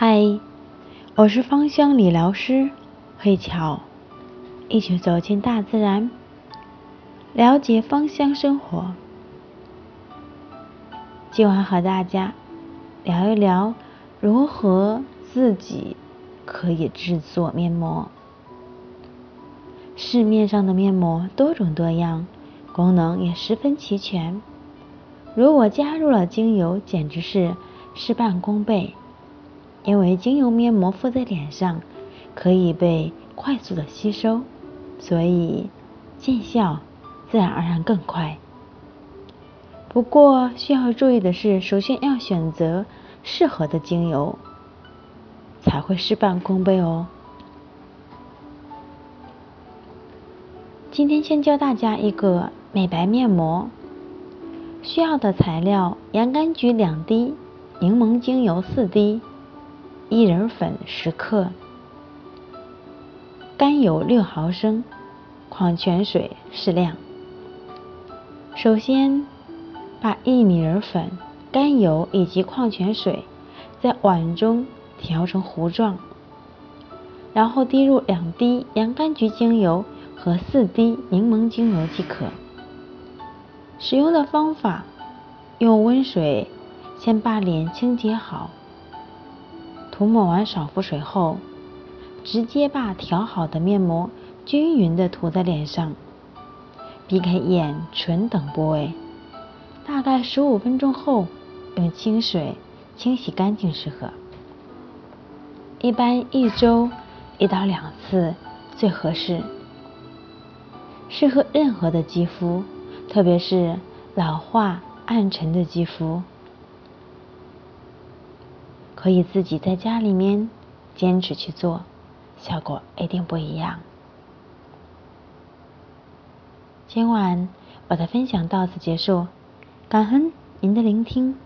嗨，我是芳香理疗师慧巧，一起走进大自然，了解芳香生活。今晚和大家聊一聊如何自己可以制作面膜。市面上的面膜多种多样，功能也十分齐全。如果加入了精油，简直是事半功倍。因为精油面膜敷在脸上，可以被快速的吸收，所以见效自然而然更快。不过需要注意的是，首先要选择适合的精油，才会事半功倍哦。今天先教大家一个美白面膜，需要的材料：洋甘菊两滴，柠檬精油四滴，薏仁粉十克，甘油六毫升，矿泉水适量。首先。把薏米仁粉、甘油以及矿泉水在碗中调成糊状，然后滴入两滴洋甘菊精油和四滴柠檬精油即可。使用的方法：用温水先把脸清洁好，涂抹完爽肤水后，直接把调好的面膜均匀的涂在脸上，避开眼、唇等部位。大概十五分钟后，用清水清洗干净适合。一般一周一到两次最合适，适合任何的肌肤，特别是老化暗沉的肌肤，可以自己在家里面坚持去做，效果一定不一样。今晚我的分享到此结束。感恩您的聆听。